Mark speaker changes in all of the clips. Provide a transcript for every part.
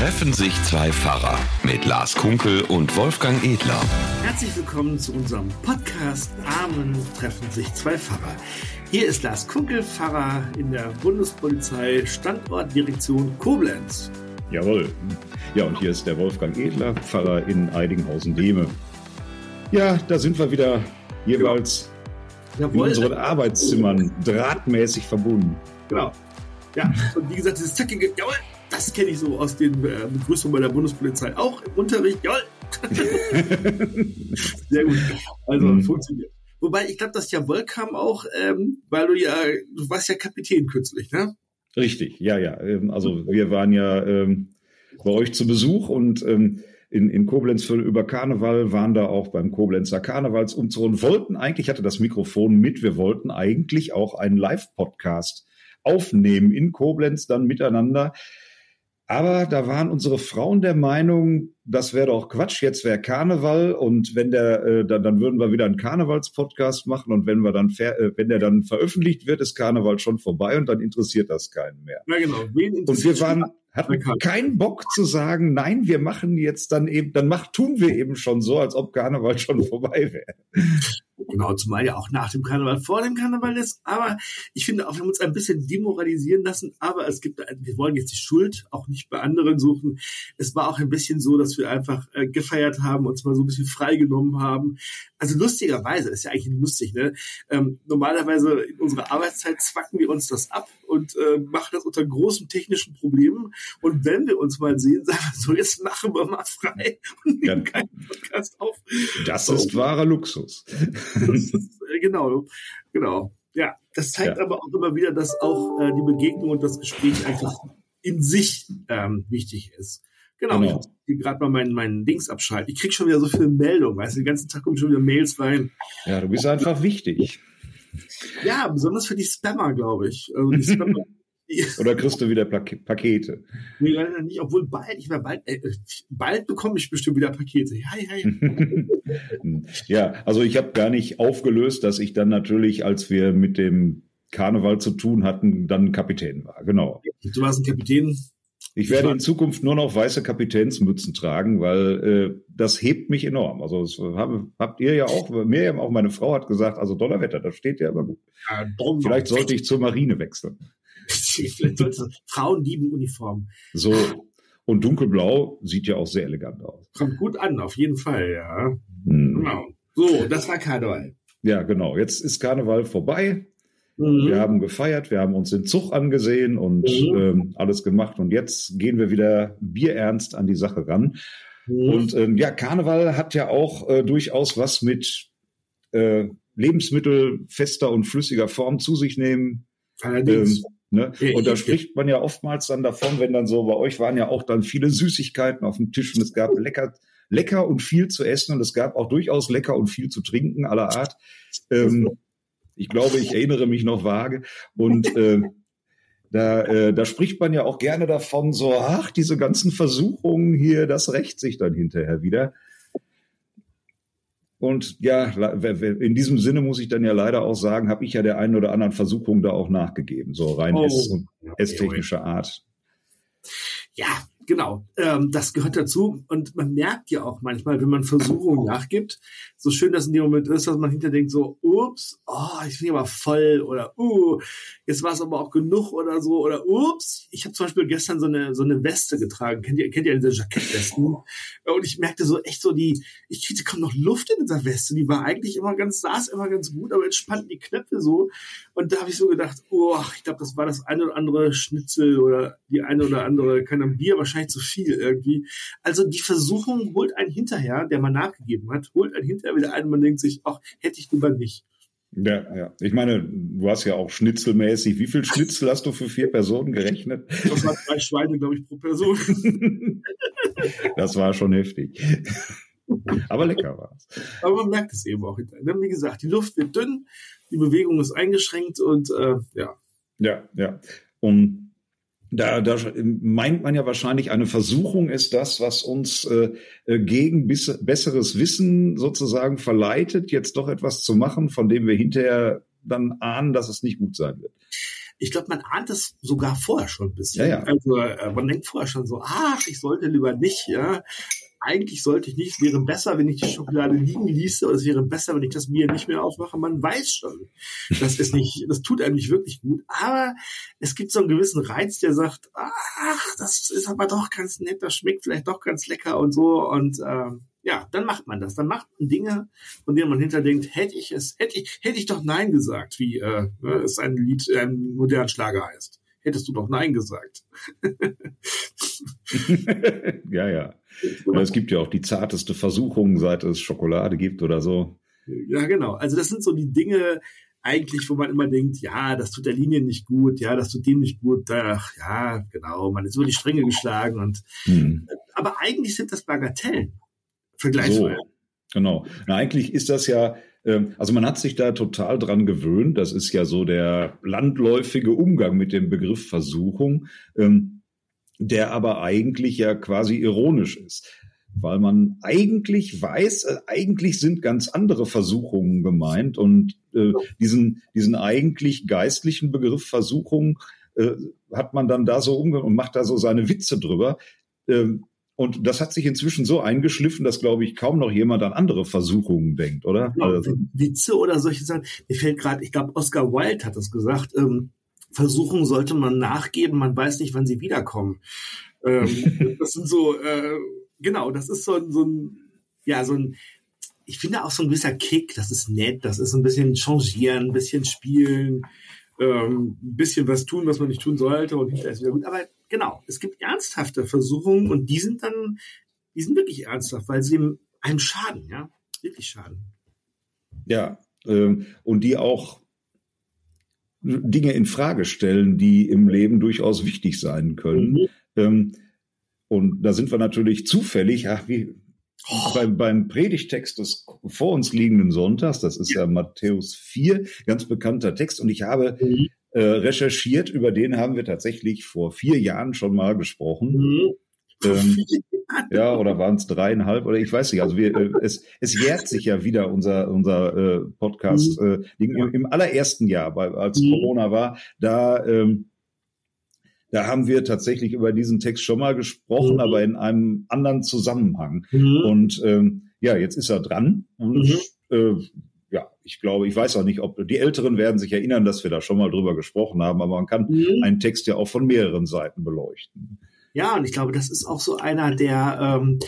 Speaker 1: Treffen sich zwei Pfarrer mit Lars Kunkel und Wolfgang Edler.
Speaker 2: Herzlich willkommen zu unserem Podcast Amen treffen sich zwei Pfarrer. Hier ist Lars Kunkel, Pfarrer in der Bundespolizei Standortdirektion Koblenz.
Speaker 3: Jawohl. Ja, und hier ist der Wolfgang Edler, Pfarrer in Eidinghausen-Dehme. Ja, da sind wir wieder jeweils
Speaker 2: Jawohl.
Speaker 3: in unseren Arbeitszimmern drahtmäßig verbunden.
Speaker 2: Genau. Ja, und wie gesagt, dieses zackige, jawohl, das kenne ich so aus den äh, Begrüßungen bei der Bundespolizei auch im Unterricht, jawohl. Sehr gut. Also
Speaker 3: Mhm.
Speaker 2: funktioniert. Wobei, ich glaube, das Jawohl kam auch, ähm, weil du ja, du warst ja Kapitän kürzlich, ne?
Speaker 3: Richtig, ja, ja. Ähm, Also wir waren ja ähm, bei euch zu Besuch und ähm, in, in Koblenz für, über Karneval waren da auch beim Koblenzer Karnevalsumzug und wollten eigentlich, ich hatte das Mikrofon mit, wir wollten eigentlich auch einen Live-Podcast aufnehmen in Koblenz dann miteinander. Aber da waren unsere Frauen der Meinung, das wäre doch Quatsch, jetzt wäre Karneval und wenn der, äh, dann, dann würden wir wieder einen Karnevalspodcast machen und wenn wir dann, äh, wenn der dann veröffentlicht wird, ist Karneval schon vorbei und dann interessiert das keinen mehr.
Speaker 2: Ja, genau.
Speaker 3: Und wir waren, hatten keinen Bock zu sagen, nein, wir machen jetzt dann eben, dann macht, tun wir eben schon so, als ob Karneval schon vorbei wäre.
Speaker 2: Genau, zumal ja auch nach dem Karneval vor dem Karneval ist. Aber ich finde auch, wir haben uns ein bisschen demoralisieren lassen. Aber es gibt, wir wollen jetzt die Schuld auch nicht bei anderen suchen. Es war auch ein bisschen so, dass wir einfach äh, gefeiert haben, uns mal so ein bisschen freigenommen haben. Also lustigerweise, ist ja eigentlich lustig, ne? Ähm, normalerweise in unserer Arbeitszeit zwacken wir uns das ab und äh, machen das unter großen technischen Problemen. Und wenn wir uns mal sehen, sagen wir so, jetzt machen wir mal frei und nehmen
Speaker 3: Ja.
Speaker 2: keinen Podcast auf.
Speaker 3: Das ist wahrer Luxus.
Speaker 2: Das ist, äh, genau, genau. Ja, das zeigt
Speaker 3: Ja.
Speaker 2: aber auch immer wieder, dass auch äh, die Begegnung und das Gespräch einfach in sich ähm, wichtig ist. Genau,
Speaker 3: Genau.
Speaker 2: ich muss hier gerade mal meinen meinen Dings abschalten. Ich krieg schon wieder so viele Meldungen, weißt du, den ganzen Tag kommen schon wieder Mails rein.
Speaker 3: Ja, du bist einfach wichtig.
Speaker 2: Ja, besonders für die Spammer, glaube ich. Also die Spammer,
Speaker 3: Oder kriegst du wieder Pakete?
Speaker 2: nee, leider nicht, obwohl bald, ich werde bald, äh, bald bekomme ich bestimmt wieder Pakete. Ja, ja, ja.
Speaker 3: ja, also ich habe gar nicht aufgelöst, dass ich dann natürlich, als wir mit dem Karneval zu tun hatten, dann Kapitän war. Genau.
Speaker 2: Du warst ein Kapitän.
Speaker 3: Ich werde in Zukunft nur noch weiße Kapitänsmützen tragen, weil äh, das hebt mich enorm. Also das haben, habt ihr ja auch, Miriam, auch meine Frau hat gesagt, also Donnerwetter, das steht ja immer gut.
Speaker 2: Äh, Donner-
Speaker 3: Vielleicht sollte ich zur Marine wechseln.
Speaker 2: Frauen lieben Uniform.
Speaker 3: So. Und dunkelblau sieht ja auch sehr elegant aus.
Speaker 2: Kommt gut an, auf jeden Fall, ja.
Speaker 3: Hm.
Speaker 2: Genau. So, das war Karneval.
Speaker 3: Ja, genau. Jetzt ist Karneval vorbei.
Speaker 2: Mhm.
Speaker 3: Wir haben gefeiert, wir haben uns den Zug angesehen und
Speaker 2: Mhm.
Speaker 3: ähm, alles gemacht. Und jetzt gehen wir wieder bierernst an die Sache ran.
Speaker 2: Mhm.
Speaker 3: Und ähm, ja, Karneval hat ja auch äh, durchaus was mit äh, Lebensmittel fester und flüssiger Form zu sich nehmen.
Speaker 2: Allerdings.
Speaker 3: Ähm, ne? Und da
Speaker 2: ich-
Speaker 3: spricht man ja oftmals dann davon, wenn dann so, bei euch waren ja auch dann viele Süßigkeiten auf dem Tisch und es gab lecker, lecker und viel zu essen und es gab auch durchaus lecker und viel zu trinken aller Art. Ähm, ich glaube, ich erinnere mich noch vage. Und äh, da, äh, da spricht man ja auch gerne davon, so, ach, diese ganzen Versuchungen hier, das rächt sich dann hinterher wieder. Und ja, in diesem Sinne muss ich dann ja leider auch sagen, habe ich ja der einen oder anderen Versuchung da auch nachgegeben, so rein
Speaker 2: Oh.
Speaker 3: esstechnischer Art.
Speaker 2: Ja, genau. Ähm, das gehört dazu. Und man merkt ja auch manchmal, wenn man Versuchungen nachgibt, so schön das in dem Moment ist, dass man hinter denkt so, ups, oh, ich bin aber voll oder uh, jetzt war es aber auch genug oder so oder ups, ich habe zum Beispiel gestern so eine so eine Weste getragen. Kennt ihr kennt ihr diese Jackettwesten? Und ich merkte so echt so die, ich kriegte kaum noch Luft in dieser Weste. Die war eigentlich immer ganz, saß immer ganz gut, aber jetzt spannten die Knöpfe so. Und da habe ich so gedacht, oh, ich glaube, das war das eine oder andere Schnitzel oder die eine oder andere, keine Ahnung, Bier, wahrscheinlich zu viel irgendwie. Also die Versuchung holt einen hinterher, der mal nachgegeben hat, holt einen hinterher wieder ein und man denkt sich, ach, hätte ich lieber nicht.
Speaker 3: Ja, ja. Ich meine, du hast ja auch schnitzelmäßig. Wie viel Schnitzel hast du für vier Personen gerechnet?
Speaker 2: Das waren drei Schweine, glaube ich, pro Person.
Speaker 3: Das war schon heftig. Aber lecker war es.
Speaker 2: Aber man merkt es eben auch hinterher. Dann, wie gesagt, die Luft wird dünn, die Bewegung ist eingeschränkt und äh, ja.
Speaker 3: Ja, ja. Und da, da meint man ja wahrscheinlich, eine Versuchung ist das, was uns äh, äh, gegen bis, besseres Wissen sozusagen verleitet, jetzt doch etwas zu machen, von dem wir hinterher dann ahnen, dass es nicht gut sein wird.
Speaker 2: ich glaube, man ahnt es sogar vorher schon ein bisschen.
Speaker 3: Ja, ja.
Speaker 2: Also äh, man denkt vorher schon so, ach, ich sollte lieber nicht, ja. Eigentlich sollte ich nicht, es wäre besser, wenn ich die Schokolade liegen ließe, oder es wäre besser, wenn ich das Bier nicht mehr aufmache. Man weiß schon, das ist nicht, das tut einem nicht wirklich gut. Aber es gibt so einen gewissen Reiz, der sagt, ach, das ist aber doch ganz nett, das schmeckt vielleicht doch ganz lecker und so. Und ähm, ja, dann macht man das. Dann macht man Dinge, von denen man hinter denkt, hätte ich es, hätte ich, hätte ich doch Nein gesagt, wie äh, ne, es ein Lied, ein modernen Schlager heißt. Hättest du doch Nein gesagt.
Speaker 3: ja, ja. Aber es gibt ja auch die zarteste Versuchung, seit es Schokolade gibt oder so.
Speaker 2: Ja, genau. Also das sind so die Dinge, eigentlich, wo man immer denkt, ja, das tut der Linie nicht gut, ja, das tut dem nicht gut, ach, ja, genau, man ist über die Stränge geschlagen und, hm. aber eigentlich sind das Bagatellen. Vergleichsweise. So,
Speaker 3: genau. Na, eigentlich ist das ja, ähm, also man hat sich da total dran gewöhnt. Das ist ja so der landläufige Umgang mit dem Begriff Versuchung, ähm, der aber eigentlich ja quasi ironisch ist. Weil man eigentlich weiß, äh, eigentlich sind ganz andere Versuchungen gemeint und äh, diesen, diesen eigentlich geistlichen Begriff Versuchung äh, hat man dann da so umgegangen und macht da so seine Witze drüber. Ähm, und das hat sich inzwischen so eingeschliffen, dass, glaube ich, kaum noch jemand an andere Versuchungen denkt, oder?
Speaker 2: Ja, also, Witze oder solche Sachen. Mir fällt gerade, ich glaube, Oscar Wilde hat das gesagt, ähm, Versuchungen sollte man nachgeben, man weiß nicht, wann sie wiederkommen. Ähm, das sind so, äh, genau, das ist so, so ein, ja, so ein, ich finde auch so ein gewisser Kick, das ist nett, das ist ein bisschen changieren, ein bisschen spielen, ähm, ein bisschen was tun, was man nicht tun sollte und nicht alles wieder gut. Aber genau, es gibt ernsthafte Versuchungen und die sind dann, die sind wirklich ernsthaft, weil sie einem schaden, ja, wirklich schaden.
Speaker 3: Ja, ähm, und die auch Dinge in Frage stellen, die im Leben durchaus wichtig sein können. Mhm. Ähm, und da sind wir natürlich zufällig, ach, wie, Oh. Beim, beim Predigtext des vor uns liegenden Sonntags, das ist ja. ja Matthäus 4, ganz bekannter Text, und ich habe mhm. äh, recherchiert, über den haben wir tatsächlich vor vier Jahren schon mal gesprochen. Mhm. Ähm, ja, oder waren es dreieinhalb oder ich weiß nicht. Also wir, äh, es, es jährt sich ja wieder unser unser äh, Podcast mhm. äh, im, im allerersten Jahr, weil, als mhm. Corona war, da ähm, da haben wir tatsächlich über diesen Text schon mal gesprochen, mhm. aber in einem anderen Zusammenhang. Mhm. Und ähm, ja, jetzt ist er dran. Und mhm. äh, ja, ich glaube, ich weiß auch nicht, ob die Älteren werden sich erinnern, dass wir da schon mal drüber gesprochen haben, aber man kann mhm. einen Text ja auch von mehreren Seiten beleuchten.
Speaker 2: Ja, und ich glaube, das ist auch so einer der, ähm,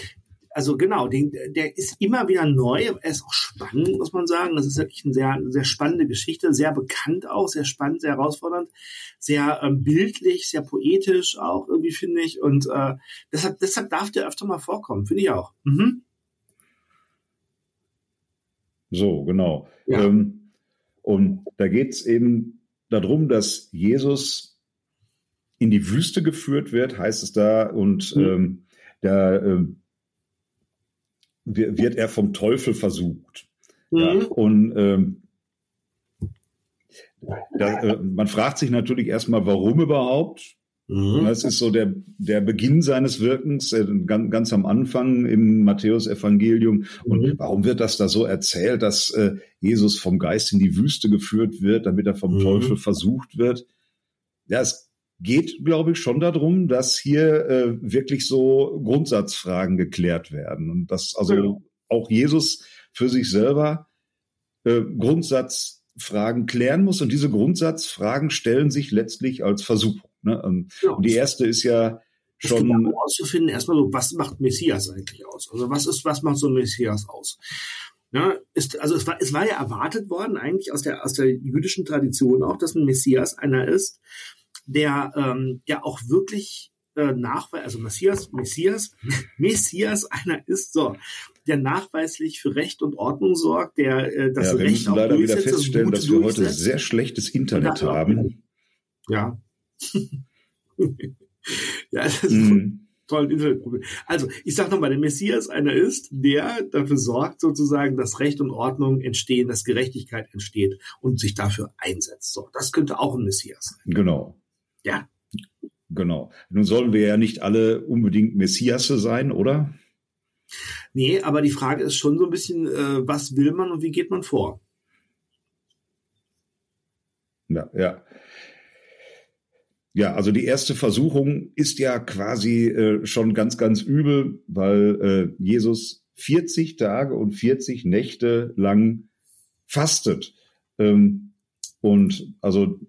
Speaker 2: also genau, den, der ist immer wieder neu. Er ist auch spannend, muss man sagen. Das ist wirklich eine sehr, sehr spannende Geschichte, sehr bekannt auch, sehr spannend, sehr herausfordernd, sehr ähm, bildlich, sehr poetisch auch irgendwie finde ich. Und äh, deshalb, deshalb darf der öfter mal vorkommen, finde ich auch. Mhm.
Speaker 3: So, genau. Ja. Ähm, und da geht es eben darum, dass Jesus in die Wüste geführt wird, heißt es da, und mhm. ähm, da äh, wird er vom Teufel versucht. Mhm. Ja, und ähm, da, äh, man fragt sich natürlich erstmal, warum überhaupt. Mhm. Das ist so der, der Beginn seines Wirkens, äh, ganz, ganz am Anfang im Matthäus-Evangelium. Und mhm. warum wird das da so erzählt, dass äh, Jesus vom Geist in die Wüste geführt wird, damit er vom mhm. Teufel versucht wird? Ja, es geht, glaube ich, schon darum, dass hier äh, wirklich so Grundsatzfragen geklärt werden und dass also ja. auch Jesus für sich selber äh, Grundsatzfragen klären muss und diese Grundsatzfragen stellen sich letztlich als Versuchung. Ne? Und, ja. die erste ist ja schon
Speaker 2: genau auszufinden erstmal so, was macht Messias eigentlich aus? Also was ist, was macht so ein Messias aus? Ja, ist, also es war, es war ja erwartet worden eigentlich aus der aus der jüdischen Tradition auch, dass ein Messias einer ist, der ähm, ja auch wirklich äh, nachweis, also Messias, Messias, Messias einer ist so, der nachweislich für Recht und Ordnung sorgt, der äh, das
Speaker 3: ja, wir
Speaker 2: Recht
Speaker 3: müssen leider wieder feststellen, dass wir heute sehr schlechtes Internet haben.
Speaker 2: Ja. ja, das ist mm. toll Internetproblem. Also, ich sage nochmal, der Messias einer ist, der dafür sorgt, sozusagen, dass Recht und Ordnung entstehen, dass Gerechtigkeit entsteht und sich dafür einsetzt. So, das könnte auch ein Messias sein.
Speaker 3: Genau.
Speaker 2: Ja.
Speaker 3: Genau. Nun sollen wir ja nicht alle unbedingt Messiasse sein, oder?
Speaker 2: Nee, aber die Frage ist schon so ein bisschen, äh, was will man und wie geht man vor?
Speaker 3: Ja, ja. ja, also die erste Versuchung ist ja quasi äh, schon ganz, ganz übel, weil äh, Jesus 40 Tage und 40 Nächte lang fastet. Ähm, und also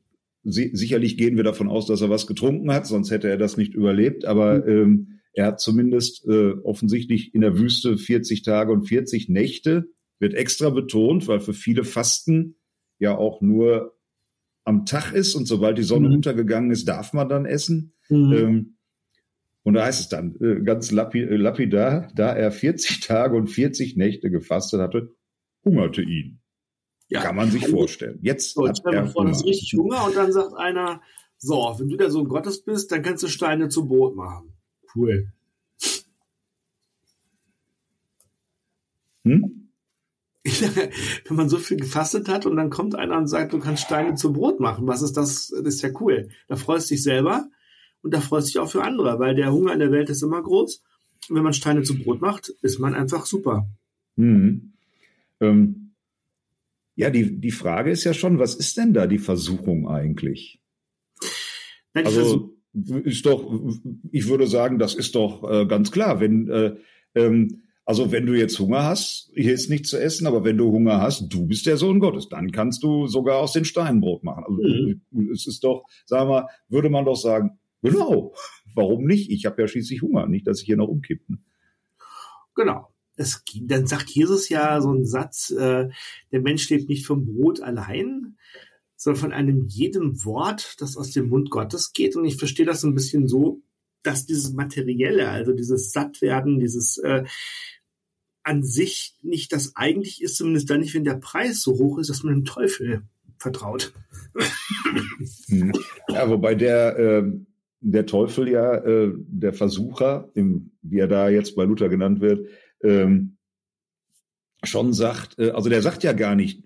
Speaker 3: si sicherlich gehen wir davon aus, dass er was getrunken hat, sonst hätte er das nicht überlebt. Aber mhm. ähm, er hat zumindest äh, offensichtlich in der Wüste 40 Tage und 40 Nächte, wird extra betont, weil für viele Fasten ja auch nur am Tag ist und sobald die Sonne mhm. untergegangen ist, darf man dann essen. Mhm. Ähm, und da heißt es dann äh, ganz äh, lapidar, da er 40 Tage und 40 Nächte gefastet hatte, hungerte ihn. Ja. Kann man sich vorstellen. Jetzt
Speaker 2: so, hat er vor, das richtig Hunger und dann sagt einer, so, wenn du der Sohn Gottes bist, dann kannst du Steine zu Brot machen. Cool. Hm? wenn man so viel gefastet hat und dann kommt einer und sagt, du kannst Steine zu Brot machen, was ist das? Das ist ja cool. Da freust du dich selber und da freust du dich auch für andere, weil der Hunger in der Welt ist immer groß. Und wenn man Steine zu Brot macht, ist man einfach super.
Speaker 3: Mhm. Ähm, ja, die, die Frage ist ja schon, was ist denn da die Versuchung eigentlich? Nein, also ist doch, ich würde sagen, das ist doch äh, ganz klar, wenn äh, ähm, also wenn du jetzt Hunger hast, hier ist nichts zu essen, aber wenn du Hunger hast, du bist der Sohn Gottes, dann kannst du sogar aus den Steinen Brot machen. Also mhm. es ist doch, sagen wir, würde man doch sagen, genau, warum nicht? Ich habe ja schließlich Hunger, nicht, dass ich hier noch umkippe.
Speaker 2: Genau. Es, dann sagt Jesus ja so einen Satz, äh, der Mensch lebt nicht vom Brot allein, sondern von einem jedem Wort, das aus dem Mund Gottes geht. Und ich verstehe das ein bisschen so, dass dieses Materielle, also dieses Sattwerden, dieses äh, an sich nicht das eigentlich ist, zumindest dann nicht, wenn der Preis so hoch ist, dass man dem Teufel vertraut.
Speaker 3: Hm. Ja, wobei der, äh, der Teufel ja, äh, der Versucher, im, wie er da jetzt bei Luther genannt wird, ähm, schon sagt, äh, also der sagt ja gar nicht,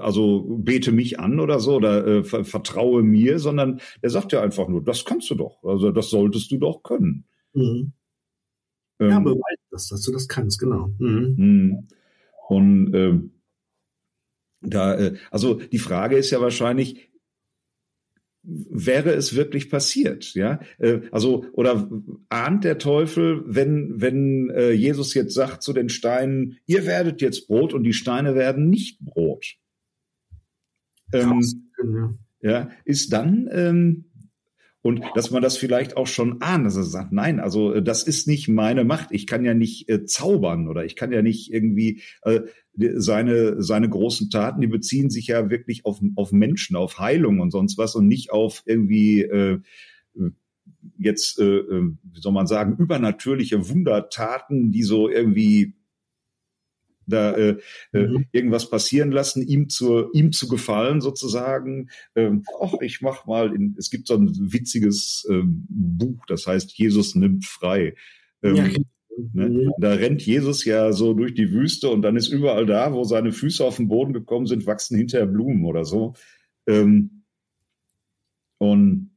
Speaker 3: also bete mich an oder so oder äh, vertraue mir, sondern der sagt ja einfach nur, das kannst du doch, also das solltest du doch können. Mhm.
Speaker 2: Ähm, ja, beweis das, dass du das kannst, genau. Mhm.
Speaker 3: mhm. Und ähm, da, äh, also die Frage ist ja wahrscheinlich, wäre es wirklich passiert, ja? Äh, also oder ahnt der Teufel, wenn wenn äh, Jesus jetzt sagt zu den Steinen, ihr werdet jetzt Brot und die Steine werden nicht Brot. Ähm, ja, ist dann ähm, und dass man das vielleicht auch schon ahnt, dass er sagt, nein, also äh, das ist nicht meine Macht. Ich kann ja nicht äh, zaubern oder ich kann ja nicht irgendwie äh, seine seine großen Taten, die beziehen sich ja wirklich auf auf Menschen, auf Heilung und sonst was und nicht auf irgendwie äh, jetzt, äh, äh wie soll man sagen, übernatürliche Wundertaten, die so irgendwie da äh, äh, mhm. irgendwas passieren lassen, ihm zu ihm zu gefallen sozusagen. Ähm, ach, ich mach mal. In, es gibt so ein witziges ähm, Buch, das heißt Jesus nimmt frei. Ähm, ja. Ne? Mhm. Da rennt Jesus ja so durch die Wüste und dann ist überall da, wo seine Füße auf den Boden gekommen sind, wachsen hinterher Blumen oder so. Ähm, und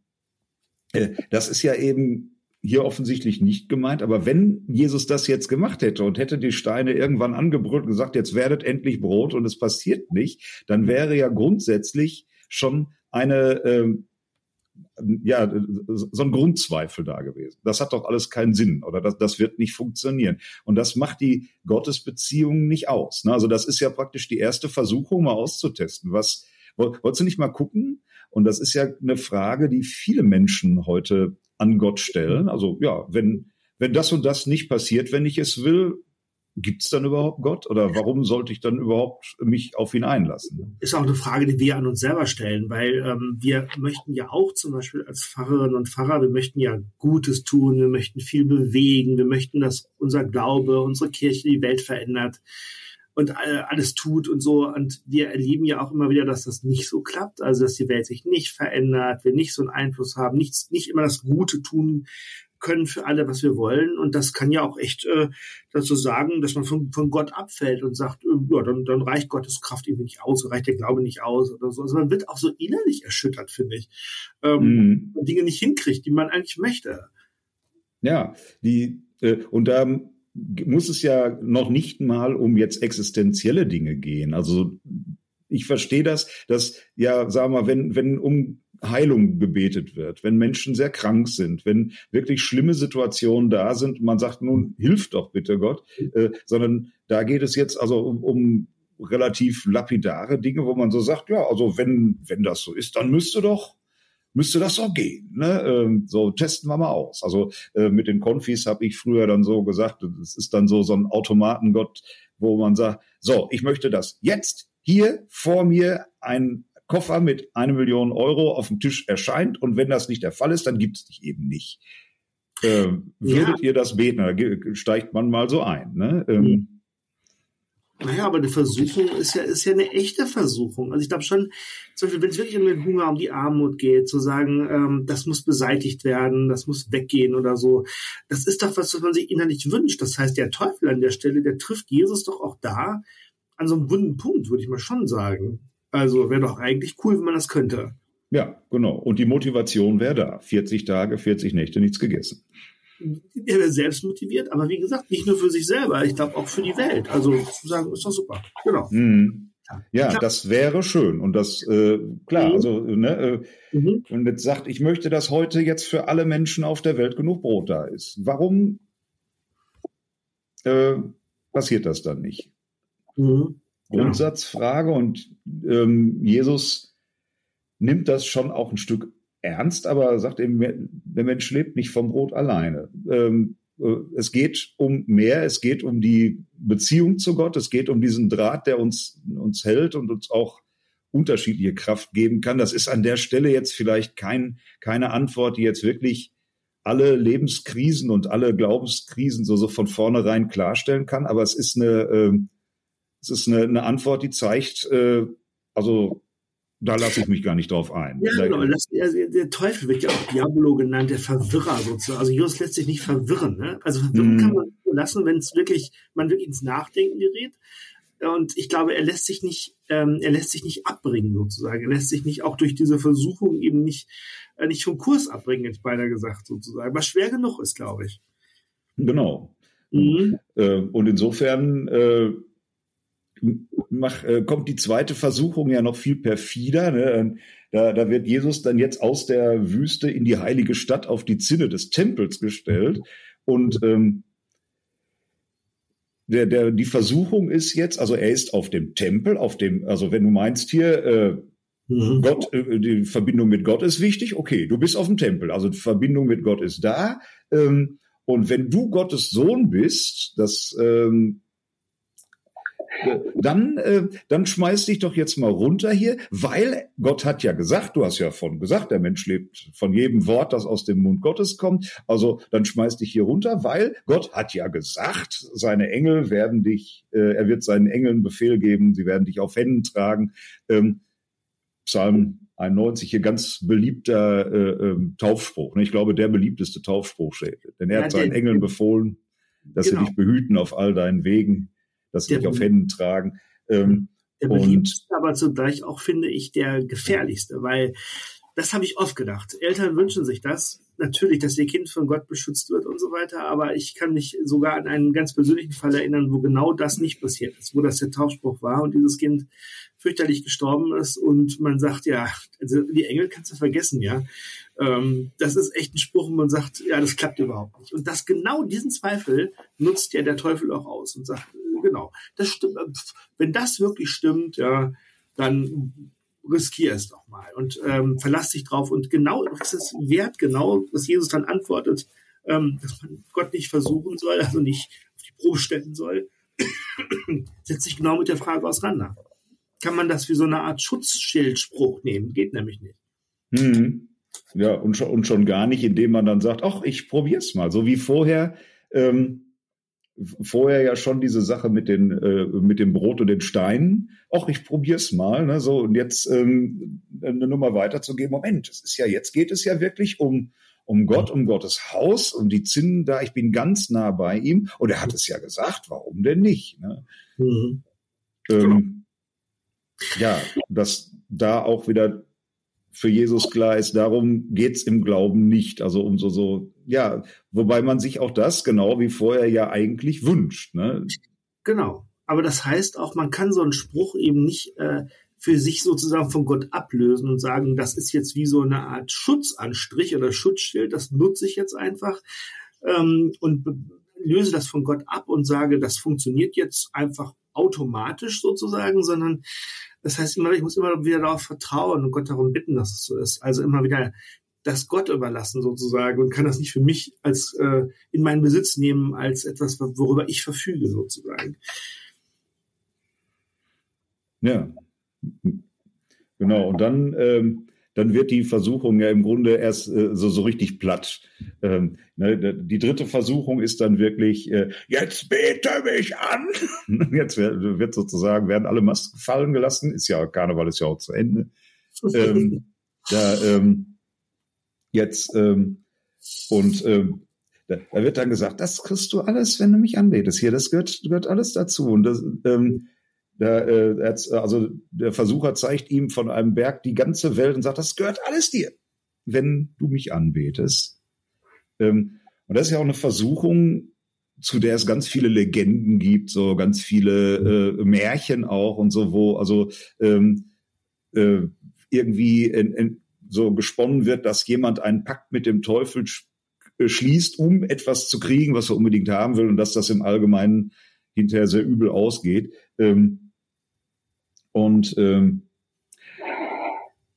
Speaker 3: äh, das ist ja eben hier offensichtlich nicht gemeint. Aber wenn Jesus das jetzt gemacht hätte und hätte die Steine irgendwann angebrüllt und gesagt, jetzt werdet endlich Brot und es passiert nicht, dann wäre ja grundsätzlich schon eine, ähm, ja, so ein Grundzweifel da gewesen. Das hat doch alles keinen Sinn oder das, das wird nicht funktionieren. Und das macht die Gottesbeziehung nicht aus. Ne? Also das ist ja praktisch die erste Versuchung, mal auszutesten. Was, wolltest du nicht mal gucken? Und das ist ja eine Frage, die viele Menschen heute an Gott stellen. Also ja, wenn, wenn das und das nicht passiert, wenn ich es will, gibt es dann überhaupt Gott? Oder warum sollte ich dann überhaupt mich auf ihn einlassen?
Speaker 2: Ist auch eine Frage, die wir an uns selber stellen, weil ähm, wir möchten ja auch zum Beispiel als Pfarrerinnen und Pfarrer, wir möchten ja Gutes tun, wir möchten viel bewegen, wir möchten, dass unser Glaube, unsere Kirche die Welt verändert und alles tut und so. Und wir erleben ja auch immer wieder, dass das nicht so klappt, also dass die Welt sich nicht verändert, wir nicht so einen Einfluss haben, nicht, nicht immer das Gute tun können für alle, was wir wollen. Und das kann ja auch echt äh, dazu sagen, dass man von, von Gott abfällt und sagt, äh, ja, dann, dann reicht Gottes Kraft irgendwie nicht aus, reicht der Glaube nicht aus oder so. Also man wird auch so innerlich erschüttert, finde ich. Ähm, mhm. Dinge nicht hinkriegt, die man eigentlich möchte.
Speaker 3: Ja, die, äh, und da muss es ja noch nicht mal um jetzt existenzielle Dinge gehen. Also ich verstehe das, dass ja, sagen wir, wenn wenn um Heilung gebetet wird, wenn Menschen sehr krank sind, wenn wirklich schlimme Situationen da sind man sagt, nun hilf doch bitte Gott, äh, sondern da geht es jetzt also um, um relativ lapidare Dinge, wo man so sagt, ja, also wenn, wenn das so ist, dann müsste doch müsste das doch gehen. Ne? Ähm, so testen wir mal aus. Also äh, mit den Konfis habe ich früher dann so gesagt, es ist dann so so ein Automatengott, wo man sagt, so, ich möchte das jetzt hier vor mir ein Koffer mit eine Million Euro auf dem Tisch erscheint und wenn das nicht der Fall ist, dann gibt es dich eben nicht. Äh, würdet ja. ihr das beten? Da steigt man mal so ein. Ne? Ähm,
Speaker 2: mhm. Naja, aber eine Versuchung ist ja, ist ja eine echte Versuchung. Also ich glaube schon, zum Beispiel, wenn es wirklich um den Hunger, um die Armut geht, zu sagen, ähm, das muss beseitigt werden, das muss weggehen oder so, das ist doch was, was man sich innerlich wünscht. Das heißt, der Teufel an der Stelle, der trifft Jesus doch auch da an so einem wunden Punkt, würde ich mal schon sagen. Also wäre doch eigentlich cool, wenn man das könnte.
Speaker 3: Ja, genau. Und die Motivation wäre da. 40 Tage, 40 Nächte, nichts gegessen
Speaker 2: er wäre selbst motiviert, aber wie gesagt, nicht nur für sich selber, ich glaube auch für die Welt. Also zu sagen, ist doch super. Genau.
Speaker 3: Mhm. Ja, das wäre schön. Und das, äh, klar, mhm. also, ne, äh, mhm. und jetzt sagt, ich möchte, dass heute jetzt für alle Menschen auf der Welt genug Brot da ist. Warum äh, passiert das dann nicht? Mhm. Grundsatzfrage und ähm, Jesus nimmt das schon auch ein Stück ernst, aber sagt eben, der Mensch lebt nicht vom Brot alleine. Ähm, äh, es geht um mehr, es geht um die Beziehung zu Gott, es geht um diesen Draht, der uns, uns hält und uns auch unterschiedliche Kraft geben kann. Das ist an der Stelle jetzt vielleicht kein, keine Antwort, die jetzt wirklich alle Lebenskrisen und alle Glaubenskrisen so, so von vornherein klarstellen kann, aber es ist eine, äh, es ist eine, eine Antwort, die zeigt, äh, also da lasse ich mich gar nicht drauf ein.
Speaker 2: Ja, genau. Das, der, der, Teufel wird ja auch Diabolo genannt, der Verwirrer sozusagen. Also Jesus lässt sich nicht verwirren. Ne? Also verwirren mm. kann man lassen, wenn es wirklich, man wirklich ins Nachdenken gerät. Und ich glaube, er lässt sich nicht, ähm, er lässt sich nicht abbringen sozusagen. Er lässt sich nicht auch durch diese Versuchung eben nicht, äh, nicht vom Kurs abbringen, jetzt beinahe gesagt sozusagen. Was schwer genug ist, glaube ich.
Speaker 3: Genau. Mhm. Äh, und insofern äh, mach, äh, kommt die zweite Versuchung ja noch viel perfider. Ne? Da, da wird Jesus dann jetzt aus der Wüste in die heilige Stadt auf die Zinne des Tempels gestellt. Und ähm, der, der, die Versuchung ist jetzt, also er ist auf dem Tempel, auf dem, also wenn du meinst hier, äh, mhm. Gott, äh, die Verbindung mit Gott ist wichtig, okay, du bist auf dem Tempel, also die Verbindung mit Gott ist da. Ähm, und wenn du Gottes Sohn bist, das ähm, dann, äh, dann schmeiß dich doch jetzt mal runter hier, weil Gott hat ja gesagt, du hast ja von gesagt, der Mensch lebt von jedem Wort, das aus dem Mund Gottes kommt. Also dann schmeiß dich hier runter, weil Gott hat ja gesagt, seine Engel werden dich, äh, er wird seinen Engeln Befehl geben, sie werden dich auf Händen tragen. Ähm, Psalm 91 hier ganz beliebter äh, ähm, Taufspruch. Ne? Ich glaube, der beliebteste Taufspruch, denn er ja, hat seinen Engeln befohlen, dass genau. sie dich behüten auf all deinen Wegen das nicht auf Händen tragen. Ähm,
Speaker 2: der beliebteste, aber zugleich auch, finde ich, der gefährlichste, weil das habe ich oft gedacht. Eltern wünschen sich das. Natürlich, dass ihr Kind von Gott beschützt wird und so weiter, aber ich kann mich sogar an einen ganz persönlichen Fall erinnern, wo genau das nicht passiert ist, wo das der Tauchspruch war und dieses Kind fürchterlich gestorben ist und man sagt, ja, also die Engel kannst du vergessen, ja. Ähm, das ist echt ein Spruch, und man sagt, ja, das klappt überhaupt nicht. Und das genau diesen Zweifel nutzt ja der Teufel auch aus und sagt, genau, das stimmt. Wenn das wirklich stimmt, ja, dann riskier es doch mal und ähm, verlass dich drauf. Und genau, das ist wert, genau, was Jesus dann antwortet, ähm, dass man Gott nicht versuchen soll, also nicht auf die Probe stellen soll, setzt sich genau mit der Frage auseinander. Kann man das wie so eine Art Schutzschildspruch nehmen? Geht nämlich nicht.
Speaker 3: Mhm. Ja, und schon, und schon gar nicht, indem man dann sagt, ach, ich probier's mal. So wie vorher, ähm, vorher ja schon diese Sache mit den äh, mit dem Brot und den Steinen. Ach, ich probier's mal, ne, so und jetzt ähm, eine Nummer weiterzugeben. Moment, es ist ja jetzt geht es ja wirklich um um Gott, um Gottes Haus, um die Zinnen da. Ich bin ganz nah bei ihm und er hat es ja gesagt. Warum denn nicht? Ne? Mhm. Ähm, ja, dass da auch wieder für Jesus klar ist, darum geht's im Glauben nicht. Also um so, so, ja, wobei man sich auch das genau wie vorher ja eigentlich wünscht. Ne?
Speaker 2: Genau. Aber das heißt auch, man kann so einen Spruch eben nicht äh, für sich sozusagen von Gott ablösen und sagen, das ist jetzt wie so eine Art Schutzanstrich oder Schutzschild, das nutze ich jetzt einfach ähm, und löse das von Gott ab und sage, das funktioniert jetzt einfach automatisch sozusagen, sondern das heißt immer, ich muss immer wieder darauf vertrauen und Gott darum bitten, dass es so ist. Also immer wieder das Gott überlassen sozusagen und kann das nicht für mich als äh, in meinen Besitz nehmen als etwas, worüber ich verfüge sozusagen.
Speaker 3: Ja, genau. Und dann ähm, dann wird die Versuchung ja im Grunde erst äh, so, so richtig platt. Ähm, ne, die dritte Versuchung ist dann wirklich, äh, jetzt bete mich an. jetzt wird, wird, sozusagen, werden alle Masken fallen gelassen. Ist ja, Karneval ist ja auch zu Ende. ähm, da, ähm, jetzt, ähm, und ähm, da, da wird dann gesagt, das kriegst du alles, wenn du mich anbetest. Hier, das gehört, gehört alles dazu. Und das, ähm, der, äh, also der Versucher zeigt ihm von einem Berg die ganze Welt und sagt, das gehört alles dir, wenn du mich anbetest. Ähm, und das ist ja auch eine Versuchung, zu der es ganz viele Legenden gibt, so ganz viele äh, Märchen auch und so, wo also ähm, äh, irgendwie in, in, so gesponnen wird, dass jemand einen Pakt mit dem Teufel äh, schließt, um etwas zu kriegen, was er unbedingt haben will und dass das im Allgemeinen hinterher sehr übel ausgeht. Ähm, und ähm,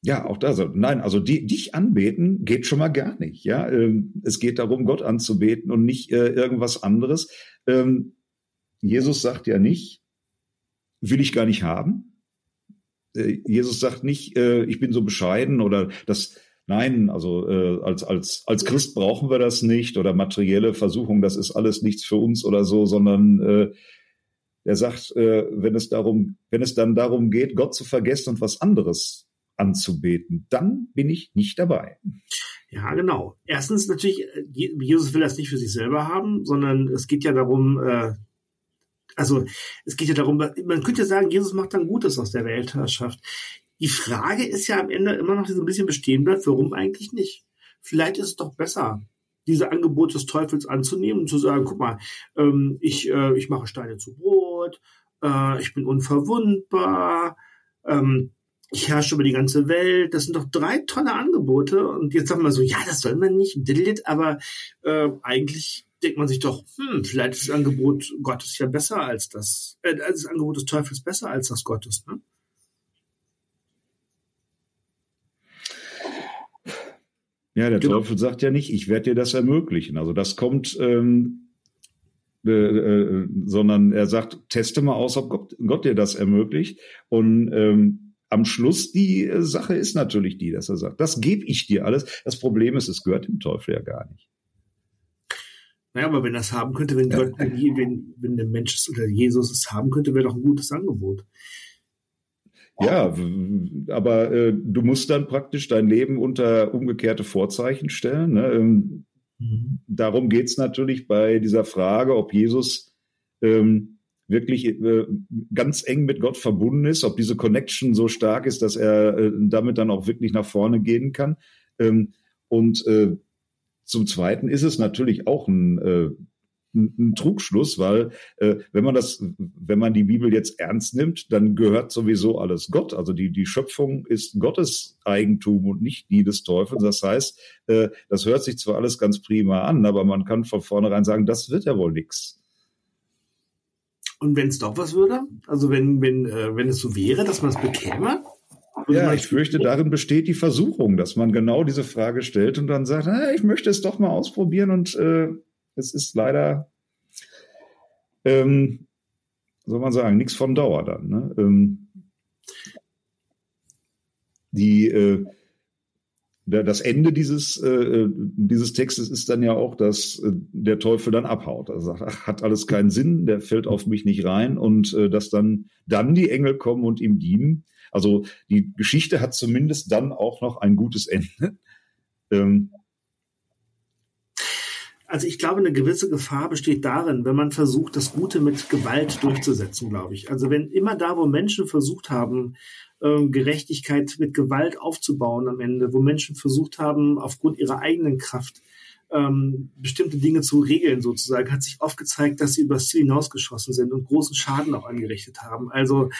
Speaker 3: ja, auch da so. Nein, also die, dich anbeten geht schon mal gar nicht. Ja, ähm, es geht darum, Gott anzubeten und nicht äh, irgendwas anderes. Ähm, Jesus sagt ja nicht, will ich gar nicht haben. Äh, Jesus sagt nicht, äh, ich bin so bescheiden oder das. Nein, also äh, als als als Christ brauchen wir das nicht oder materielle Versuchung, das ist alles nichts für uns oder so, sondern äh, der sagt, äh, wenn es darum, wenn es dann darum geht, Gott zu vergessen und was anderes anzubeten, dann bin ich nicht dabei.
Speaker 2: Ja, genau. Erstens natürlich, äh, Jesus will das nicht für sich selber haben, sondern es geht ja darum, äh, also es geht ja darum, man könnte sagen, Jesus macht dann Gutes aus der Weltherrschaft. Die Frage ist ja am Ende immer noch, die so ein bisschen bestehen bleibt, warum eigentlich nicht? Vielleicht ist es doch besser, diese Angebote des Teufels anzunehmen und zu sagen, guck mal, ähm, ich, äh, ich mache Steine zu Brot, äh, ich bin unverwundbar, ähm, ich herrsche über die ganze Welt. Das sind doch drei tolle Angebote. Und jetzt sagen wir so, ja, das soll man nicht, aber äh, eigentlich denkt man sich doch, hm, vielleicht ist das Angebot Gottes ja besser als das, äh, das Angebot des Teufels besser als das Gottes. Ne?
Speaker 3: Ja, der genau. Teufel sagt ja nicht, ich werde dir das ermöglichen. Also das kommt, ähm, äh, äh, sondern er sagt, teste mal aus, ob Gott, Gott dir das ermöglicht. Und ähm, am Schluss die äh, Sache ist natürlich die, dass er sagt, das gebe ich dir alles. Das Problem ist, es gehört dem Teufel ja gar nicht.
Speaker 2: Naja, aber wenn das haben könnte, wenn Gott, wenn, wenn der Mensch es oder Jesus es haben könnte, wäre doch ein gutes Angebot.
Speaker 3: Ja, aber äh, du musst dann praktisch dein Leben unter umgekehrte Vorzeichen stellen. Ne? Ähm, mhm. Darum geht's natürlich bei dieser Frage, ob Jesus ähm, wirklich äh, ganz eng mit Gott verbunden ist, ob diese Connection so stark ist, dass er äh, damit dann auch wirklich nach vorne gehen kann. Ähm, und äh, zum Zweiten ist es natürlich auch ein äh, ein Trugschluss, weil äh, wenn man das, wenn man die Bibel jetzt ernst nimmt, dann gehört sowieso alles Gott. Also die die Schöpfung ist Gottes Eigentum und nicht die des Teufels. Das heißt, äh, das hört sich zwar alles ganz prima an, aber man kann von vornherein sagen, das wird ja wohl nix.
Speaker 2: Und wenn es doch was würde, also wenn wenn äh, wenn es so wäre, dass man es bekäme,
Speaker 3: ja, ich fürchte, darin besteht die Versuchung, dass man genau diese Frage stellt und dann sagt, ah, ich möchte es doch mal ausprobieren und äh, es ist leider, ähm, soll man sagen, nichts von Dauer dann. Ne? Ähm, die, äh, das Ende dieses, äh, dieses Textes ist dann ja auch, dass äh, der Teufel dann abhaut. Also sagt, ach, hat alles keinen Sinn, der fällt auf mich nicht rein und äh, dass dann, dann die Engel kommen und ihm dienen. Also die Geschichte hat zumindest dann auch noch ein gutes Ende. Ähm,
Speaker 2: also ich glaube, eine gewisse Gefahr besteht darin, wenn man versucht, das Gute mit Gewalt durchzusetzen, glaube ich. Also wenn immer da, wo Menschen versucht haben, ähm, Gerechtigkeit mit Gewalt aufzubauen am Ende, wo Menschen versucht haben, aufgrund ihrer eigenen Kraft ähm, bestimmte Dinge zu regeln sozusagen, hat sich oft gezeigt, dass sie übers Ziel hinausgeschossen sind und großen Schaden auch angerichtet haben. Also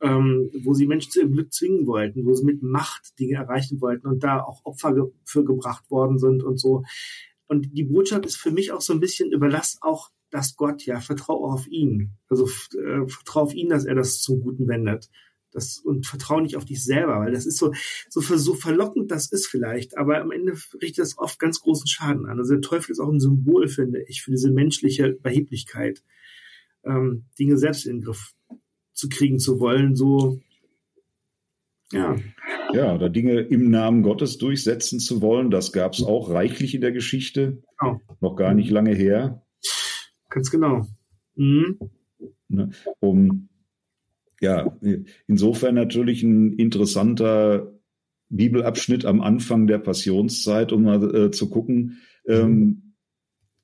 Speaker 2: ähm, wo sie Menschen zu ihrem Glück zwingen wollten, wo sie mit Macht Dinge erreichen wollten und da auch Opfer ge für gebracht worden sind und so. Und die Botschaft ist für mich auch so ein bisschen, überlass auch das Gott, ja, vertraue auf ihn. Also äh, vertraue auf ihn, dass er das zum Guten wendet. Das, und vertraue nicht auf dich selber, weil das ist so, so, so verlockend das ist vielleicht, aber am Ende richtet das oft ganz großen Schaden an. Also der Teufel ist auch ein Symbol, finde ich, für diese menschliche Überheblichkeit, ähm, Dinge selbst in den Griff zu kriegen zu wollen, so, ja.
Speaker 3: Ja, oder Dinge im Namen Gottes durchsetzen zu wollen, das gab es auch reichlich in der Geschichte. Genau. Noch gar nicht lange her.
Speaker 2: Ganz genau. Mhm.
Speaker 3: Ne, um ja, insofern natürlich ein interessanter Bibelabschnitt am Anfang der Passionszeit, um mal äh, zu gucken, ähm,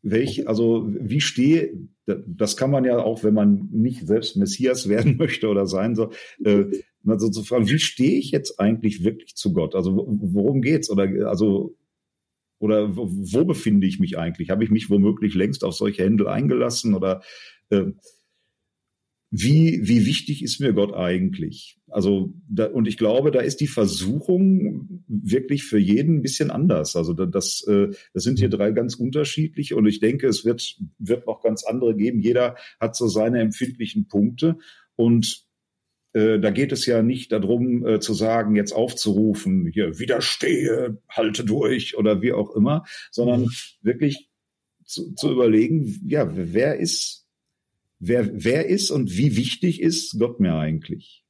Speaker 3: welch, also wie stehe, das kann man ja auch, wenn man nicht selbst Messias werden möchte oder sein soll, äh, also zu fragen, wie stehe ich jetzt eigentlich wirklich zu Gott? Also worum geht's? Oder also oder wo, wo befinde ich mich eigentlich? Habe ich mich womöglich längst auf solche Händel eingelassen oder äh, wie, wie wichtig ist mir Gott eigentlich? Also, da, und ich glaube, da ist die Versuchung wirklich für jeden ein bisschen anders. Also, das, äh, das sind hier mhm. drei ganz unterschiedliche und ich denke, es wird, wird noch ganz andere geben. Jeder hat so seine empfindlichen Punkte und äh, da geht es ja nicht darum äh, zu sagen, jetzt aufzurufen, hier widerstehe, halte durch oder wie auch immer, sondern mhm. wirklich zu, zu überlegen, ja, wer ist wer, wer ist und wie wichtig ist Gott mir eigentlich?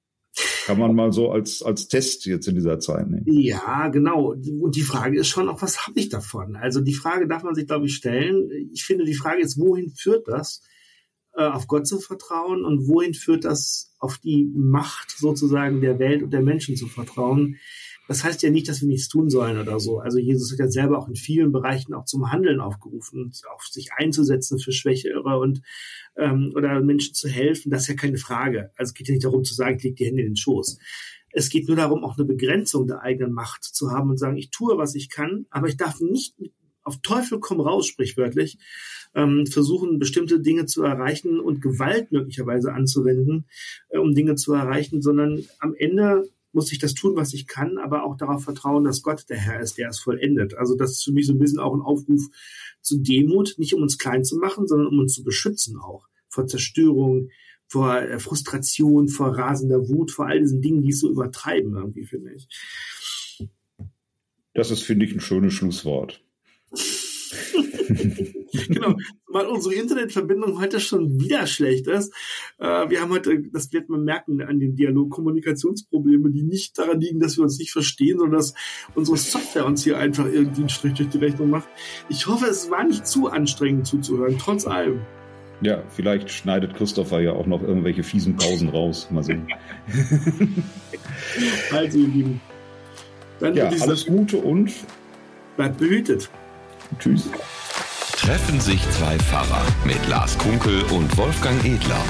Speaker 3: Kann man mal so als, als Test jetzt in dieser Zeit nehmen.
Speaker 2: Ja, genau. Und die Frage ist schon auch, was habe ich davon? Also die Frage darf man sich, glaube ich, stellen. Ich finde, die Frage ist, wohin führt das, äh, auf Gott zu vertrauen und wohin führt das, auf die Macht sozusagen der Welt und der Menschen zu vertrauen? Das heißt ja nicht, dass wir nichts tun sollen oder so. Also Jesus hat ja selber auch in vielen Bereichen auch zum Handeln aufgerufen, auf sich einzusetzen für Schwächere und ähm, oder Menschen zu helfen. Das ist ja keine Frage. Also es geht ja nicht darum zu sagen, ich leg die Hände in den Schoß. Es geht nur darum, auch eine Begrenzung der eigenen Macht zu haben und sagen, ich tue, was ich kann, aber ich darf nicht auf Teufel komm raus, sprichwörtlich, ähm, versuchen, bestimmte Dinge zu erreichen und Gewalt möglicherweise anzuwenden, äh, um Dinge zu erreichen, sondern am Ende muss ich das tun, was ich kann, aber auch darauf vertrauen, dass Gott der Herr ist, der es vollendet. Also das ist für mich so ein bisschen auch ein Aufruf zu Demut, nicht um uns klein zu machen, sondern um uns zu beschützen auch vor Zerstörung, vor äh, Frustration, vor rasender Wut, vor all diesen Dingen, die es so übertreiben irgendwie, finde ich.
Speaker 3: Das ist, finde ich, ein schönes Schlusswort.
Speaker 2: genau, weil unsere Internetverbindung heute schon wieder schlecht ist. Äh, wir haben heute, das wird man merken an dem Dialog, Kommunikationsprobleme, die nicht daran liegen, dass wir uns nicht verstehen, sondern dass unsere Software uns hier einfach irgendwie einen Strich durch die Rechnung macht. Ich hoffe, es war nicht zu anstrengend zuzuhören, trotz allem.
Speaker 3: Ja, vielleicht schneidet Christopher ja auch noch irgendwelche fiesen Pausen raus. Mal sehen.
Speaker 2: also, ihr Lieben.
Speaker 3: Dann ja, alles Gute und
Speaker 2: bleibt behütet.
Speaker 3: Tschüss.
Speaker 1: Treffen sich zwei Pfarrer mit Lars Kunkel und Wolfgang Edler.